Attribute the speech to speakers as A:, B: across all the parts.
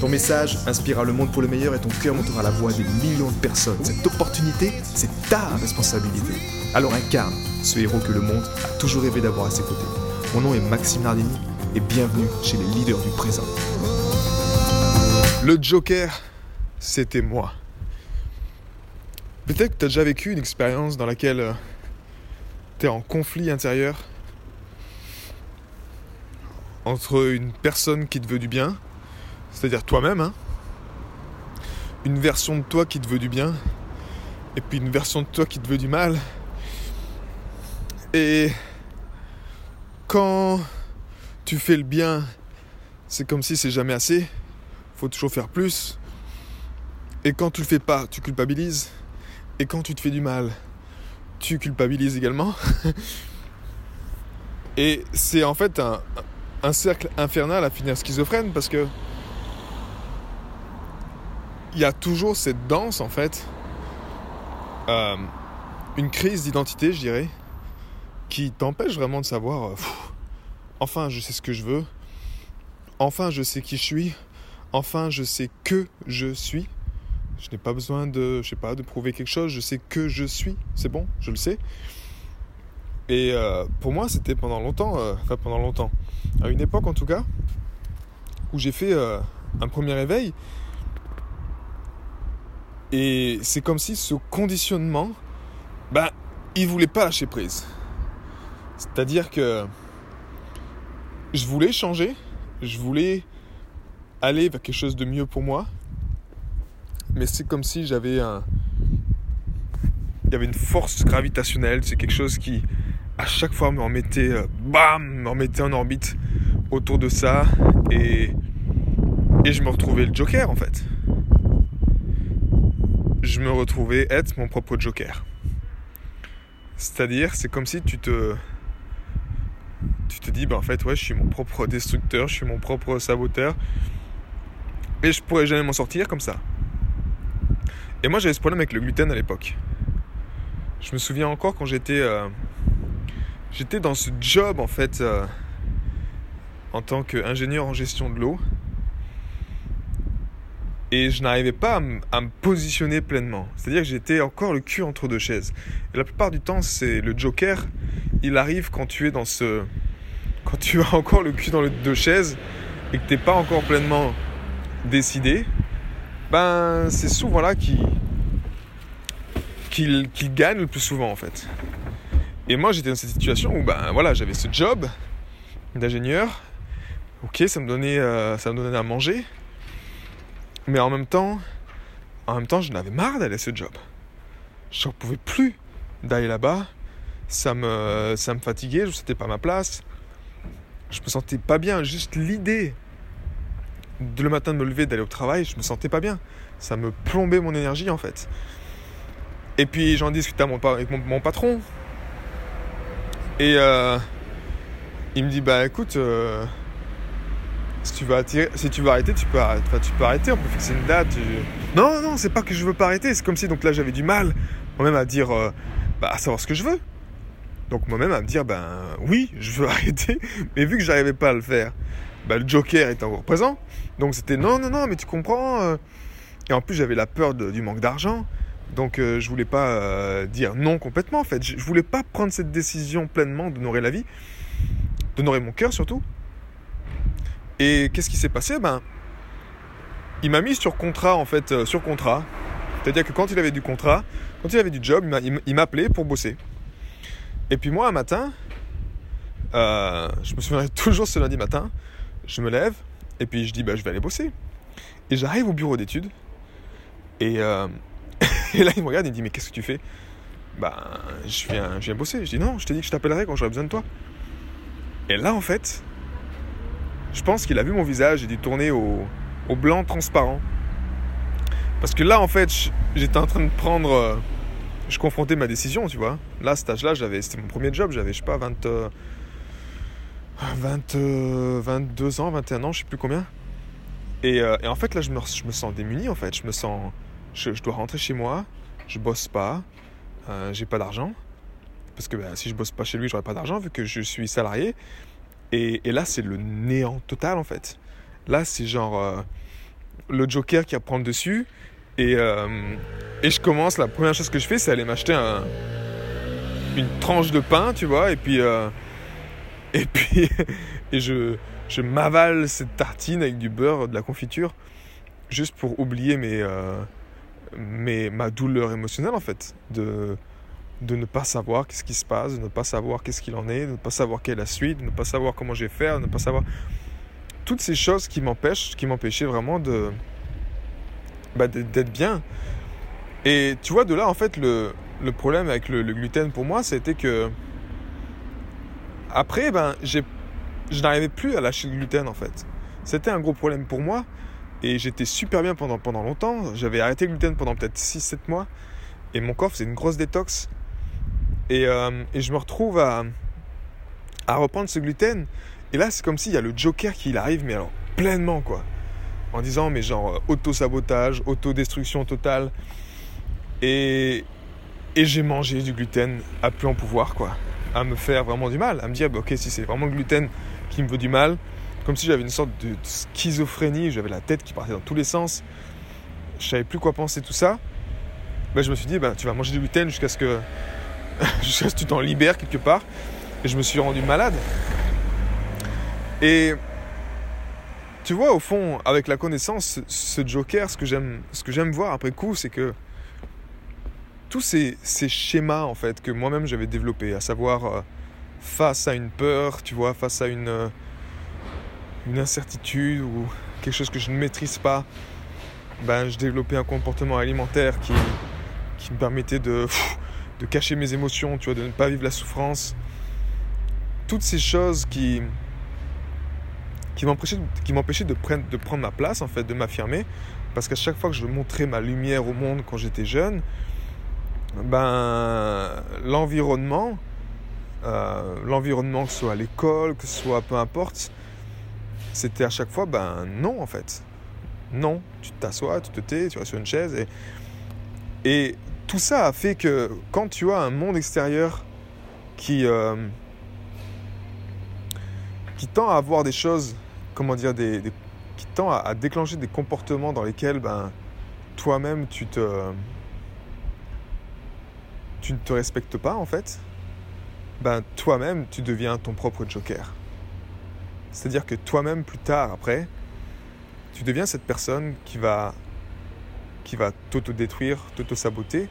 A: Ton message inspirera le monde pour le meilleur et ton cœur montera la voix des millions de personnes. Cette opportunité, c'est ta responsabilité. Alors incarne ce héros que le monde a toujours rêvé d'avoir à ses côtés. Mon nom est Maxime Nardini et bienvenue chez les leaders du présent.
B: Le Joker, c'était moi. Peut-être que tu as déjà vécu une expérience dans laquelle euh, tu es en conflit intérieur entre une personne qui te veut du bien c'est-à-dire toi-même, hein. une version de toi qui te veut du bien, et puis une version de toi qui te veut du mal. Et quand tu fais le bien, c'est comme si c'est jamais assez, faut toujours faire plus. Et quand tu le fais pas, tu culpabilises. Et quand tu te fais du mal, tu culpabilises également. Et c'est en fait un, un cercle infernal à finir schizophrène parce que il y a toujours cette danse en fait, euh, une crise d'identité, je dirais, qui t'empêche vraiment de savoir, euh, enfin je sais ce que je veux, enfin je sais qui je suis, enfin je sais que je suis. Je n'ai pas besoin de, je sais pas, de prouver quelque chose. Je sais que je suis. C'est bon, je le sais. Et euh, pour moi, c'était pendant longtemps, enfin pendant longtemps, à une époque en tout cas, où j'ai fait un premier éveil et c'est comme si ce conditionnement, ben, il voulait pas lâcher prise. C'est-à-dire que je voulais changer, je voulais aller vers quelque chose de mieux pour moi, mais c'est comme si j'avais un. Il y avait une force gravitationnelle, c'est quelque chose qui, à chaque fois, me remettait, euh, bam, me remettait en orbite autour de ça, et, et je me retrouvais le Joker en fait je me retrouvais être mon propre joker. C'est-à-dire, c'est comme si tu te. Tu te dis, bah en fait, ouais, je suis mon propre destructeur, je suis mon propre saboteur. Et je pourrais jamais m'en sortir comme ça. Et moi, j'avais ce problème avec le gluten à l'époque. Je me souviens encore quand j'étais. Euh, j'étais dans ce job, en fait, euh, en tant qu'ingénieur en gestion de l'eau et je n'arrivais pas à, me positionner pleinement. C'est-à-dire que j'étais encore le cul entre deux chaises. Et la plupart du temps, c'est le joker, il arrive quand tu es dans ce... Quand tu as encore le cul dans les deux chaises et que tu n'es pas encore pleinement décidé, ben c'est souvent là qu'il qu'il gagne le plus souvent en fait. Et moi j'étais dans cette situation où ben voilà j'avais ce job d'ingénieur, ok ça me donnait euh, ça me donnait à manger, mais en même temps, en même temps, je n'avais marre d'aller à ce job. Je ne pouvais plus d'aller là-bas. Ça me, ça me fatiguait, je ne pas ma place. Je me sentais pas bien. Juste l'idée de le matin de me lever, d'aller au travail, je me sentais pas bien. Ça me plombait mon énergie en fait. Et puis j'en discutais avec mon, patron. Et euh, il me dit bah écoute, euh, si tu veux, tu arrêter, tu peux, arrêter, tu on peut fixer une date. Non, non, c'est pas que je veux pas arrêter, c'est comme si donc là j'avais du mal moi-même à dire, euh, bah, à savoir ce que je veux. Donc moi-même à me dire, ben oui, je veux arrêter, mais vu que j'arrivais pas à le faire, bah, le Joker était encore présent. Donc c'était non, non, non, mais tu comprends. Euh. Et en plus j'avais la peur du manque d'argent. Donc euh, je voulais pas dire non complètement en fait. Je, je voulais pas prendre cette décision pleinement d'honorer la vie, d'honorer mon cœur surtout. Et qu'est-ce qui s'est passé? Ben, il m'a mis sur contrat en fait, euh, sur contrat. C'est-à-dire que quand il avait du contrat, quand il avait du job, il m'appelait pour bosser. Et puis moi, un matin, euh, je me souviens toujours ce lundi matin, je me lève et puis je dis bah, je vais aller bosser. Et j'arrive au bureau d'études et, euh, là il me regarde et il dit mais qu'est-ce que tu fais? Bah je viens, je viens bosser. Je dis non, je t'ai dit que je t'appellerai quand j'aurai besoin de toi. Et là en fait, je pense qu'il a vu mon visage et dû tourner au, blanc transparent. Parce que là, en fait, j'étais en train de prendre. euh, je confrontais ma décision, tu vois. Là, cet âge-là, j'avais, c'était mon premier job, j'avais, je sais pas, 20, euh, 20, euh, 22 ans, 21 ans, je sais plus combien. Et, euh, en fait, là, je me, sens démuni, en fait. Je me sens. Je, dois rentrer chez moi, je bosse pas, euh, j'ai pas d'argent. Parce que bah, si je bosse pas chez lui, j'aurais pas d'argent vu que je suis salarié. Et, là, c'est le néant total, en fait. Là, c'est genre euh, le Joker qui reprend le dessus. Et, euh, et je commence, la première chose que je fais, c'est aller m'acheter un, une tranche de pain, tu vois, et puis, euh, et je, m'avale cette tartine avec du beurre, de la confiture, juste pour oublier mes, mes, ma douleur émotionnelle, en fait, de ne pas savoir qu'est-ce qui se passe, de ne pas savoir qu'est-ce qu'il en est, de ne pas savoir quelle est la suite, de ne pas savoir comment je vais faire, de ne pas savoir toutes ces choses qui m'empêchent, qui m'empêchaient vraiment de bah, d'être bien. Et tu vois, de là, en fait, le, le problème avec le, gluten pour moi, c'était que après, ben, je n'arrivais plus à lâcher le gluten, en fait. C'était un gros problème pour moi. Et j'étais super bien pendant, pendant longtemps. J'avais arrêté le gluten pendant peut-être 6-7 mois. Et mon corps faisait une grosse détox. Et, euh, et je me retrouve à, à reprendre ce gluten. Et là, c'est comme s'il y a le Joker qui arrive, mais alors pleinement, quoi. En disant, mais genre, euh, auto-sabotage, autodestruction totale. Et, et j'ai mangé du gluten à plus en pouvoir, quoi. À me faire vraiment du mal. À me dire, bah, ok, si c'est vraiment le gluten qui me veut du mal, comme si j'avais une sorte de, schizophrénie, j'avais la tête qui partait dans tous les sens, je savais plus quoi penser, tout ça. Ben, je me suis dit, ben, tu vas manger du gluten jusqu'à ce que, jusqu'à ce que tu t'en libères quelque part. Et je me suis rendu malade. Et tu vois, au fond, avec la connaissance, ce, Joker, ce que j'aime, ce que j'aime voir après coup, c'est que tous ces, schémas en fait que moi-même j'avais développés, à savoir euh, face à une peur, tu vois, face à une, euh, une incertitude ou quelque chose que je ne maîtrise pas, ben, je développais un comportement alimentaire qui, me permettait de, de cacher mes émotions, tu vois, de ne pas vivre la souffrance. Toutes ces choses qui, qui m'empêchaient de, prendre, de prendre ma place, en fait, de m'affirmer. Parce qu'à chaque fois que je montrais ma lumière au monde quand j'étais jeune, ben, l'environnement, euh, l'environnement, que ce soit à l'école, que ce soit peu importe, c'était à chaque fois, ben non en fait. Non, tu t'assois, tu te tais, tu restes sur une chaise. Et tout ça a fait que quand tu as un monde extérieur qui, euh, tend à avoir des choses, comment dire, des, qui tend à, à déclencher des comportements dans lesquels ben, toi-même tu te tu ne te respectes pas en fait, ben toi-même tu deviens ton propre joker. C'est-à-dire que toi-même plus tard après, tu deviens cette personne qui va qui va t'auto-détruire, t'auto-saboter,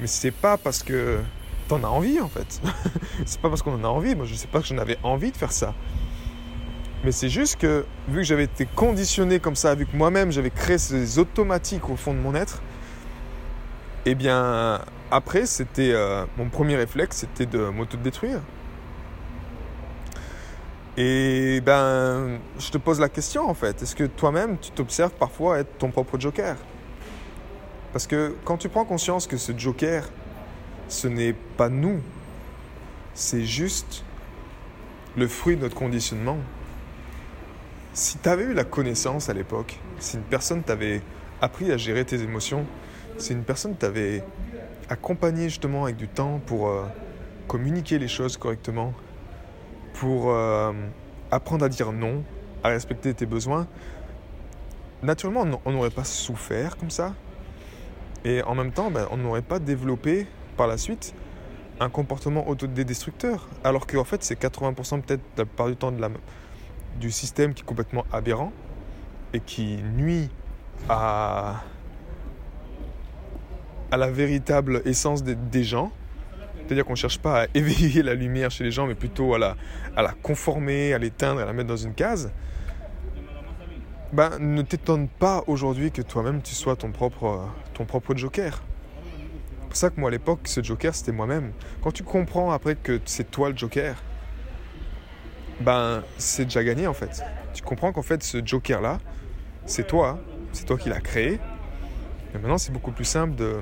B: mais c'est pas parce que t'en as envie en fait. c'est pas parce qu'on en a envie, moi je sais pas que j'en avais envie de faire ça. Mais c'est juste que vu que j'avais été conditionné comme ça, vu que moi-même j'avais créé ces automatiques au fond de mon être, eh bien après c'était euh, mon premier réflexe c'était de m'auto-détruire. Et ben je te pose la question en fait, est-ce que toi-même tu t'observes parfois être ton propre joker? Parce que quand tu prends conscience que ce joker ce n'est pas nous, c'est juste le fruit de notre conditionnement. Si tu avais eu la connaissance à l'époque, si une personne t'avait appris à gérer tes émotions, si une personne t'avait accompagné justement avec du temps pour euh, communiquer les choses correctement, pour euh, apprendre à dire non, à respecter tes besoins, naturellement on- n'aurait pas souffert comme ça. Et en même temps, ben, on n'aurait pas développé par la suite un comportement autodestructeur. Alors qu'en fait, c'est 80% peut-être la plupart du temps du système qui est complètement aberrant et qui nuit à, la véritable essence des, gens. C'est-à-dire qu'on ne cherche pas à éveiller la lumière chez les gens, mais plutôt à la, à la conformer, à l'éteindre, à la mettre dans une case. Ben, ne t'étonne pas aujourd'hui que toi-même tu sois ton propre, ton propre joker. C'est pour ça que moi à l'époque, ce joker c'était moi-même. Quand tu comprends après que c'est toi le joker, ben c'est déjà gagné en fait. Tu comprends qu'en fait ce joker là, c'est toi, c'est toi qui l'as créé. Mais maintenant, c'est beaucoup plus simple de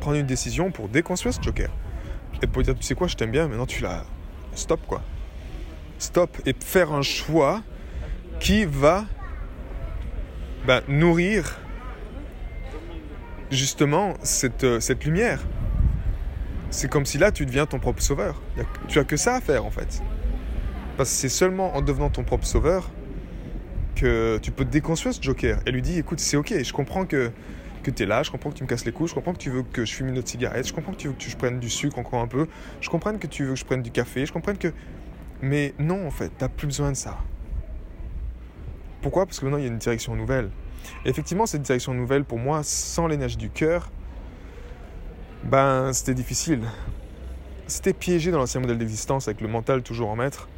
B: prendre une décision pour déconstruire ce joker. Et pour dire, tu sais quoi, je t'aime bien, maintenant tu l'as. Stop, quoi. Stop. Et faire un choix qui va ben, nourrir justement cette, euh, cette lumière. C'est comme si là, tu deviens ton propre sauveur. Tu as que ça à faire, en fait. Parce que c'est seulement en devenant ton propre sauveur que tu peux déconstruire ce Joker. Et lui dit, écoute, c'est ok, je comprends que, que tu es là, je comprends que tu me casses les couilles, je comprends que tu veux que je fume une autre cigarette, je comprends que tu veux que je prenne du sucre encore un peu, je comprends que tu veux que je prenne du café, je comprends que... Mais non, en fait, t'as plus besoin de ça. Pourquoi? Parce que maintenant, il y a une direction nouvelle. Effectivement, cette direction nouvelle, pour moi, sans l'énergie du cœur, ben, c'était difficile. C'était piégé dans l'ancien modèle d'existence avec le mental toujours en maître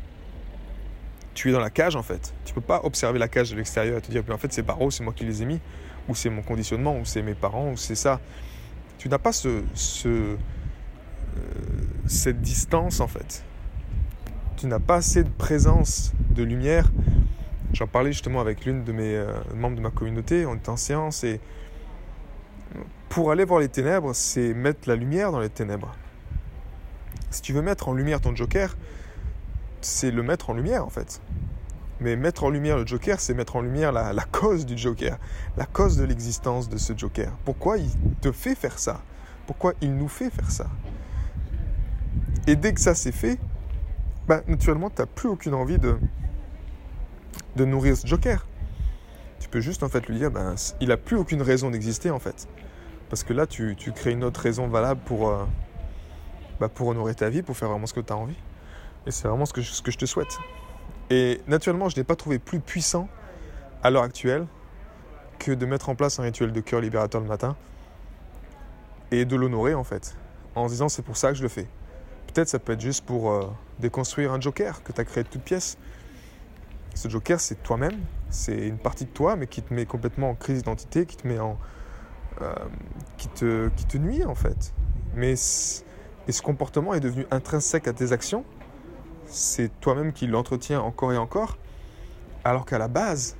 B: tu es dans la cage en fait. Tu peux pas observer la cage de l'extérieur et te dire, mais en fait, ces barreaux, c'est moi qui les ai mis, ou c'est mon conditionnement, ou c'est mes parents, ou c'est ça. Tu n'as pas ce, ce euh, cette distance en fait. Tu n'as pas assez de présence, de lumière. J'en parlais justement avec l'une de mes euh, membres de ma communauté, on était en séance et pour aller voir les ténèbres, c'est mettre la lumière dans les ténèbres. Si tu veux mettre en lumière ton joker, c'est le mettre en lumière en fait. Mais mettre en lumière le Joker, c'est mettre en lumière la, cause du Joker, la cause de l'existence de ce Joker. Pourquoi il te fait faire ça? Pourquoi il nous fait faire ça? Et dès que ça c'est fait, bah, naturellement, tu n'as plus aucune envie de, de nourrir ce Joker. Tu peux juste en fait lui dire, ben, il n'a plus aucune raison d'exister en fait. Parce que là, tu, crées une autre raison valable pour, euh, bah, pour honorer ta vie, pour faire vraiment ce que tu as envie. Et c'est vraiment ce que, ce que je te souhaite. Et naturellement, je n'ai pas trouvé plus puissant à l'heure actuelle que de mettre en place un rituel de cœur libérateur le matin et de l'honorer en fait, en se disant c'est pour ça que je le fais. Peut-être ça peut être juste pour euh, déconstruire un joker que tu as créé de toutes pièces. Ce joker, c'est toi-même, c'est une partie de toi, mais qui te met complètement en crise d'identité, qui te met en. Euh, qui, te, nuit en fait. Mais et ce comportement est devenu intrinsèque à tes actions c'est toi-même qui l'entretiens encore et encore, alors qu'à la base,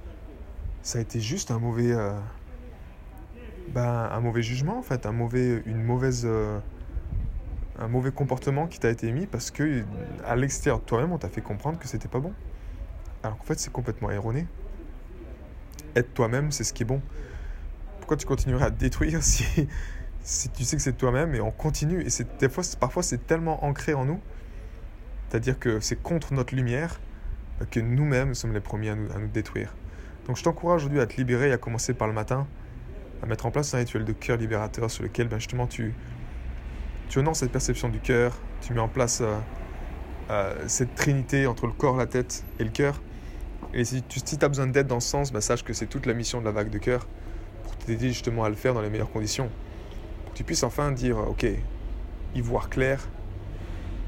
B: ça a été juste un mauvais, euh, ben, jugement en fait, euh, un mauvais comportement qui t'a été mis parce que à l'extérieur de toi-même, on t'a fait comprendre que c'était pas bon. Alors qu'en fait, c'est complètement erroné. Être toi-même, c'est ce qui est bon. Pourquoi tu continuerais à te détruire si, tu sais que c'est toi-même et on continue Et c'est des fois, parfois, c'est tellement ancré en nous c'est-à-dire que c'est contre notre lumière que nous-mêmes sommes les premiers à nous, détruire. Donc je t'encourage aujourd'hui à te libérer et à commencer par le matin, à mettre en place un rituel de cœur libérateur sur lequel ben, justement tu, tu cette perception du cœur, tu mets en place euh, euh, cette trinité entre le corps, la tête et le cœur. Et si tu as besoin d'aide dans ce sens, ben, sache que c'est toute la mission de la vague de cœur pour t'aider justement à le faire dans les meilleures conditions. Pour que tu puisses enfin dire, ok, y voir clair,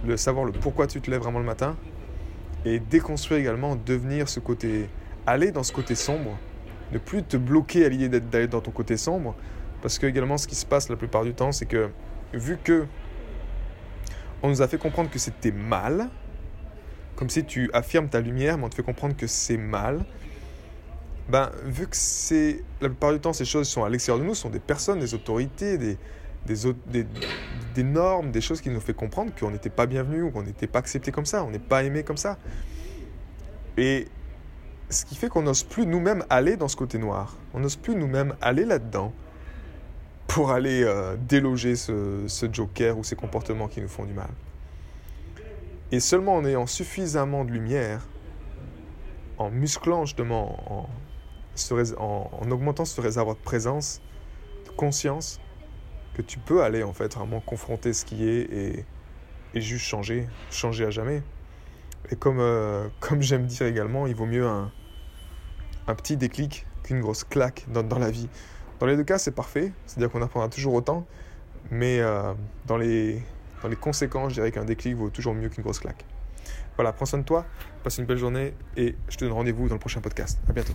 B: le savoir le pourquoi tu te lèves vraiment le matin et déconstruire également, devenir ce côté, aller dans ce côté sombre, ne plus te bloquer à l'idée d'aller dans ton côté sombre, parce que également ce qui se passe la plupart du temps, c'est que vu que on nous a fait comprendre que c'était mal, comme si tu affirmes ta lumière, mais on te fait comprendre que c'est mal, ben vu que c'est la plupart du temps ces choses sont à l'extérieur de nous, sont des personnes, des autorités, des, des, normes, des choses qui nous fait comprendre qu'on n'était pas bienvenu ou qu'on n'était pas accepté comme ça, on n'est pas aimé comme ça. Et ce qui fait qu'on n'ose plus nous-mêmes aller dans ce côté noir. On n'ose plus nous-mêmes aller là-dedans pour aller euh, déloger ce, joker ou ces comportements qui nous font du mal. Et seulement en ayant suffisamment de lumière, en musclant justement, en, en, en augmentant ce réservoir de présence, de conscience, que tu peux aller en fait vraiment confronter ce qui est et, juste changer, changer à jamais. Et comme, euh, comme j'aime dire également, il vaut mieux un, un petit déclic qu'une grosse claque dans, dans, la vie. Dans les deux cas, c'est parfait, c'est-à-dire qu'on apprendra toujours autant, mais euh, dans, les, dans les conséquences, je dirais qu'un déclic vaut toujours mieux qu'une grosse claque. Voilà, prends soin de toi, passe une belle journée et je te donne rendez-vous dans le prochain podcast. À bientôt.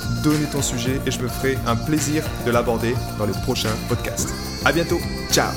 A: donner ton sujet et je me ferai un plaisir de l'aborder dans les prochains podcasts. A bientôt, ciao